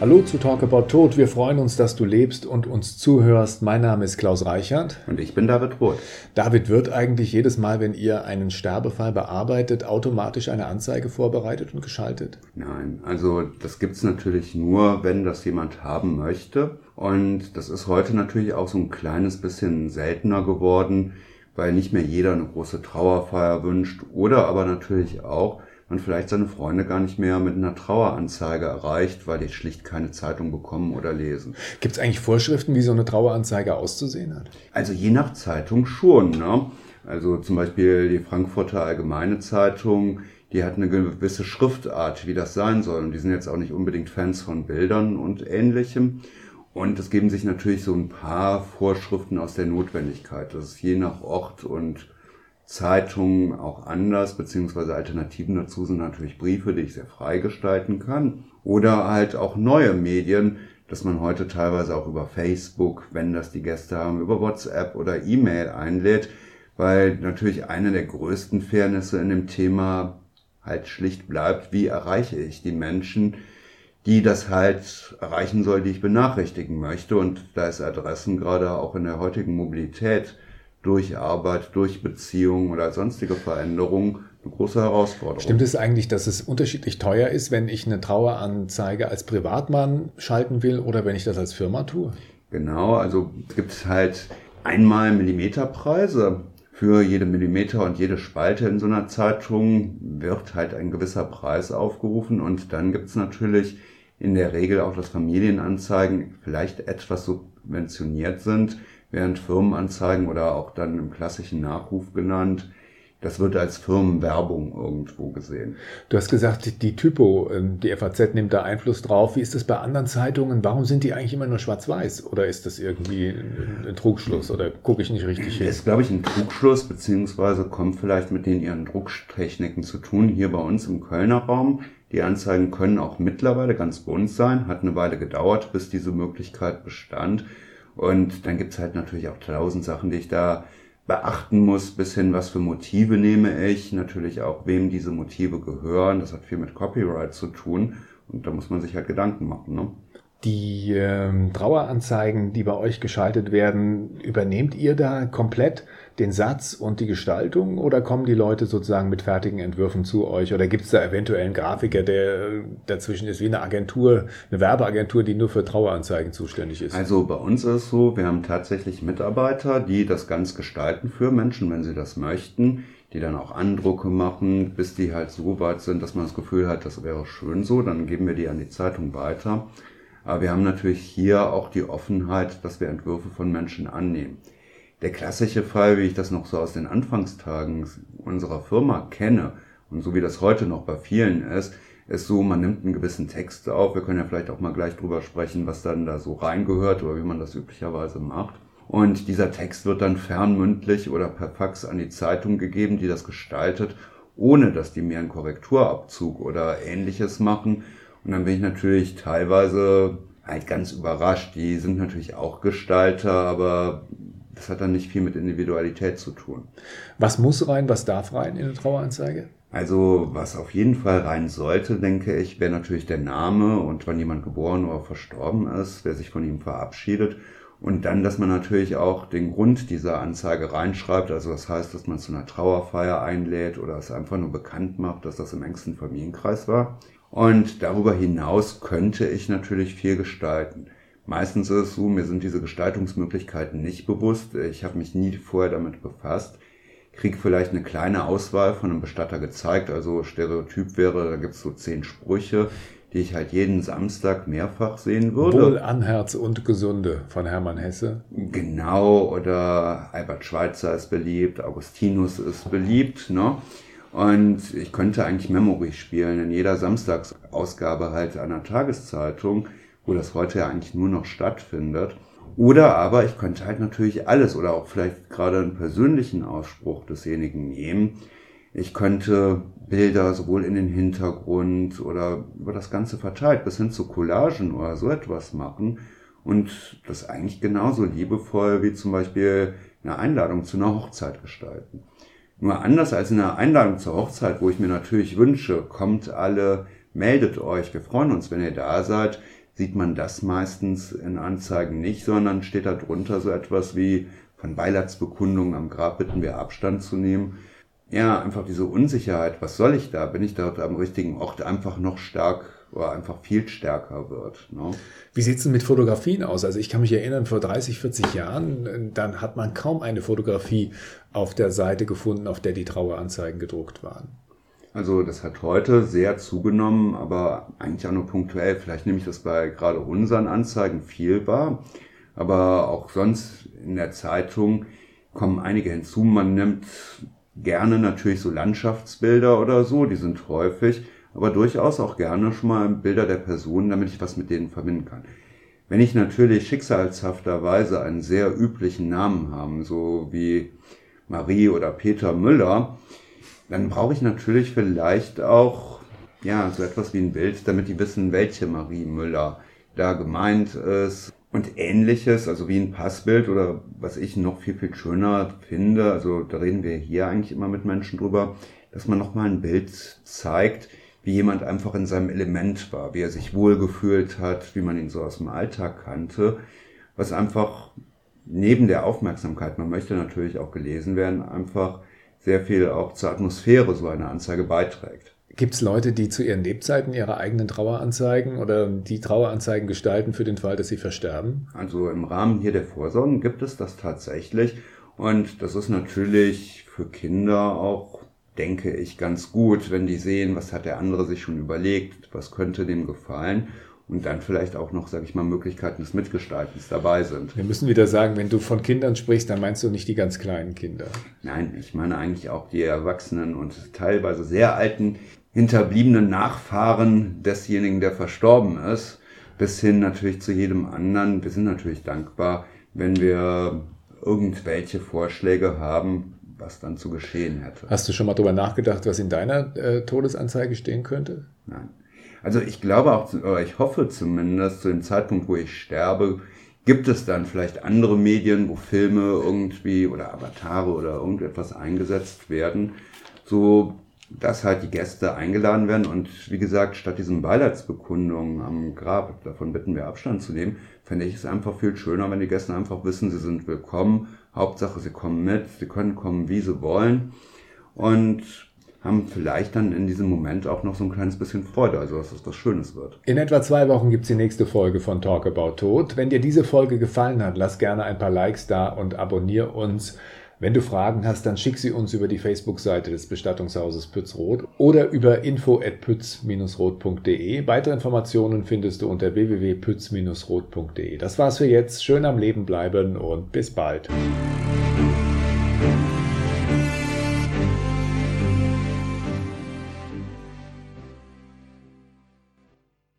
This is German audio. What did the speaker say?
Hallo zu Talk About Tod. Wir freuen uns, dass du lebst und uns zuhörst. Mein Name ist Klaus Reichert. Und ich bin David Roth. David, wird eigentlich jedes Mal, wenn ihr einen Sterbefall bearbeitet, automatisch eine Anzeige vorbereitet und geschaltet? Nein, also das gibt's natürlich nur, wenn das jemand haben möchte. Und das ist heute natürlich auch so ein kleines bisschen seltener geworden, weil nicht mehr jeder eine große Trauerfeier wünscht oder aber natürlich auch, man vielleicht seine Freunde gar nicht mehr mit einer Traueranzeige erreicht, weil die schlicht keine Zeitung bekommen oder lesen. Gibt es eigentlich Vorschriften, wie so eine Traueranzeige auszusehen hat? Also je nach Zeitung schon. Ne? Also zum Beispiel die Frankfurter Allgemeine Zeitung, die hat eine gewisse Schriftart, wie das sein soll. Und die sind jetzt auch nicht unbedingt Fans von Bildern und ähnlichem. Und es geben sich natürlich so ein paar Vorschriften aus der Notwendigkeit. Das ist je nach Ort und Zeitungen auch anders, beziehungsweise Alternativen dazu sind natürlich Briefe, die ich sehr frei gestalten kann. Oder halt auch neue Medien, dass man heute teilweise auch über Facebook, wenn das die Gäste haben, über WhatsApp oder E-Mail einlädt, weil natürlich eine der größten Fairnisse in dem Thema halt schlicht bleibt, wie erreiche ich die Menschen, die das halt erreichen soll, die ich benachrichtigen möchte. Und da ist Adressen gerade auch in der heutigen Mobilität durch Arbeit, durch Beziehungen oder sonstige Veränderungen eine große Herausforderung. Stimmt es eigentlich, dass es unterschiedlich teuer ist, wenn ich eine Traueranzeige als Privatmann schalten will oder wenn ich das als Firma tue? Genau, also es gibt halt einmal Millimeterpreise. Für jede Millimeter und jede Spalte in so einer Zeitung wird halt ein gewisser Preis aufgerufen und dann gibt es natürlich in der Regel auch, dass Familienanzeigen vielleicht etwas subventioniert sind, während Firmenanzeigen oder auch dann im klassischen Nachruf genannt, das wird als Firmenwerbung irgendwo gesehen. Du hast gesagt, die Typo, ähm, die FAZ nimmt da Einfluss drauf. Wie ist das bei anderen Zeitungen? Warum sind die eigentlich immer nur schwarz-weiß? Oder ist das irgendwie ein Trugschluss? Oder gucke ich nicht richtig hin? Ist, glaube ich, ein Trugschluss, beziehungsweise kommt vielleicht mit den ihren Drucktechniken zu tun. Hier bei uns im Kölner Raum. Die Anzeigen können auch mittlerweile ganz bunt sein. Hat eine Weile gedauert, bis diese Möglichkeit bestand. Und dann gibt's halt natürlich auch tausend Sachen, die ich da beachten muss, bis hin, was für Motive nehme ich, natürlich auch, wem diese Motive gehören. Das hat viel mit Copyright zu tun und da muss man sich halt Gedanken machen. Ne? Die ähm, Traueranzeigen, die bei euch geschaltet werden, übernehmt ihr da komplett den Satz und die Gestaltung oder kommen die Leute sozusagen mit fertigen Entwürfen zu euch oder gibt es da eventuell einen Grafiker, der dazwischen ist, wie eine Agentur, eine Werbeagentur, die nur für Traueranzeigen zuständig ist? Also bei uns ist es so, wir haben tatsächlich Mitarbeiter, die das ganz gestalten für Menschen, wenn sie das möchten die dann auch Andrucke machen, bis die halt so weit sind, dass man das Gefühl hat, das wäre schön so, dann geben wir die an die Zeitung weiter. Aber wir haben natürlich hier auch die Offenheit, dass wir Entwürfe von Menschen annehmen. Der klassische Fall, wie ich das noch so aus den Anfangstagen unserer Firma kenne und so wie das heute noch bei vielen ist, ist so, man nimmt einen gewissen Text auf. Wir können ja vielleicht auch mal gleich drüber sprechen, was dann da so reingehört oder wie man das üblicherweise macht. Und dieser Text wird dann fernmündlich oder per Fax an die Zeitung gegeben, die das gestaltet, ohne dass die mir einen Korrekturabzug oder ähnliches machen, und dann bin ich natürlich teilweise halt ganz überrascht. Die sind natürlich auch Gestalter, aber das hat dann nicht viel mit Individualität zu tun. Was muss rein, was darf rein in eine Traueranzeige? Also was auf jeden Fall rein sollte, denke ich, wäre natürlich der Name und wann jemand geboren oder verstorben ist, wer sich von ihm verabschiedet. Und dann, dass man natürlich auch den Grund dieser Anzeige reinschreibt. Also das heißt, dass man zu einer Trauerfeier einlädt oder es einfach nur bekannt macht, dass das im engsten Familienkreis war. Und darüber hinaus könnte ich natürlich viel gestalten. Meistens ist es so, mir sind diese Gestaltungsmöglichkeiten nicht bewusst. Ich habe mich nie vorher damit befasst. Krieg vielleicht eine kleine Auswahl von einem Bestatter gezeigt. Also Stereotyp wäre, da gibt es so zehn Sprüche, die ich halt jeden Samstag mehrfach sehen würde. Wohl an Herz und Gesunde von Hermann Hesse. Genau, oder Albert Schweitzer ist beliebt, Augustinus ist beliebt. Ne? Und ich könnte eigentlich Memory spielen in jeder Samstagsausgabe halt einer Tageszeitung, wo das heute ja eigentlich nur noch stattfindet. Oder aber ich könnte halt natürlich alles oder auch vielleicht gerade einen persönlichen Ausspruch desjenigen nehmen. Ich könnte Bilder sowohl in den Hintergrund oder über das Ganze verteilt bis hin zu Collagen oder so etwas machen und das eigentlich genauso liebevoll wie zum Beispiel eine Einladung zu einer Hochzeit gestalten. Nur anders als in einer Einladung zur Hochzeit, wo ich mir natürlich wünsche, kommt alle, meldet euch, wir freuen uns, wenn ihr da seid, sieht man das meistens in Anzeigen nicht, sondern steht da drunter so etwas wie von Beileidsbekundungen am Grab bitten wir Abstand zu nehmen. Ja, einfach diese Unsicherheit, was soll ich da? Bin ich dort am richtigen Ort einfach noch stark einfach viel stärker wird. Ne? Wie sieht's denn mit Fotografien aus? Also ich kann mich erinnern, vor 30, 40 Jahren, dann hat man kaum eine Fotografie auf der Seite gefunden, auf der die Traueranzeigen gedruckt waren. Also das hat heute sehr zugenommen, aber eigentlich auch nur punktuell. Vielleicht nehme ich das bei gerade unseren Anzeigen viel wahr, aber auch sonst in der Zeitung kommen einige hinzu. Man nimmt gerne natürlich so Landschaftsbilder oder so, die sind häufig, aber durchaus auch gerne schon mal Bilder der Personen, damit ich was mit denen verbinden kann. Wenn ich natürlich schicksalshafterweise einen sehr üblichen Namen habe, so wie Marie oder Peter Müller, dann brauche ich natürlich vielleicht auch ja so etwas wie ein Bild, damit die wissen, welche Marie Müller da gemeint ist und ähnliches, also wie ein Passbild oder was ich noch viel viel schöner finde, also da reden wir hier eigentlich immer mit Menschen drüber, dass man noch mal ein Bild zeigt, wie jemand einfach in seinem Element war, wie er sich wohlgefühlt hat, wie man ihn so aus dem Alltag kannte, was einfach neben der Aufmerksamkeit, man möchte natürlich auch gelesen werden, einfach sehr viel auch zur Atmosphäre so eine Anzeige beiträgt. Gibt es Leute, die zu ihren Lebzeiten ihre eigenen Traueranzeigen oder die Traueranzeigen gestalten für den Fall, dass sie versterben? Also im Rahmen hier der Vorsorgen gibt es das tatsächlich. Und das ist natürlich für Kinder auch, denke ich, ganz gut, wenn die sehen, was hat der andere sich schon überlegt, was könnte dem gefallen und dann vielleicht auch noch, sage ich mal, Möglichkeiten des Mitgestaltens dabei sind. Wir müssen wieder sagen, wenn du von Kindern sprichst, dann meinst du nicht die ganz kleinen Kinder. Nein, ich meine eigentlich auch die Erwachsenen und teilweise sehr alten, hinterbliebenen Nachfahren desjenigen, der verstorben ist, bis hin natürlich zu jedem anderen. Wir sind natürlich dankbar, wenn wir irgendwelche Vorschläge haben, was dann zu geschehen hätte. Hast du schon mal darüber nachgedacht, was in deiner äh, Todesanzeige stehen könnte? Nein. Also ich glaube auch, oder ich hoffe zumindest, zu dem Zeitpunkt, wo ich sterbe, gibt es dann vielleicht andere Medien, wo Filme irgendwie oder Avatare oder irgendetwas eingesetzt werden, so dass halt die Gäste eingeladen werden und wie gesagt, statt diesen Beileidsbekundungen am Grab, davon bitten wir Abstand zu nehmen, fände ich es einfach viel schöner, wenn die Gäste einfach wissen, sie sind willkommen. Hauptsache, sie kommen mit, sie können kommen, wie sie wollen. Und haben vielleicht dann in diesem Moment auch noch so ein kleines bisschen Freude, also dass es was Schönes wird. In etwa zwei Wochen gibt's die nächste Folge von Talk About Tod. Wenn dir diese Folge gefallen hat, lass gerne ein paar Likes da und abonniere uns. Wenn du Fragen hast, dann schick sie uns über die Facebook-Seite des Bestattungshauses Pützroth oder über info@pütz-roth.de. Weitere Informationen findest du unter www.pütz-roth.de. Das war's für jetzt. Schön am Leben bleiben und bis bald.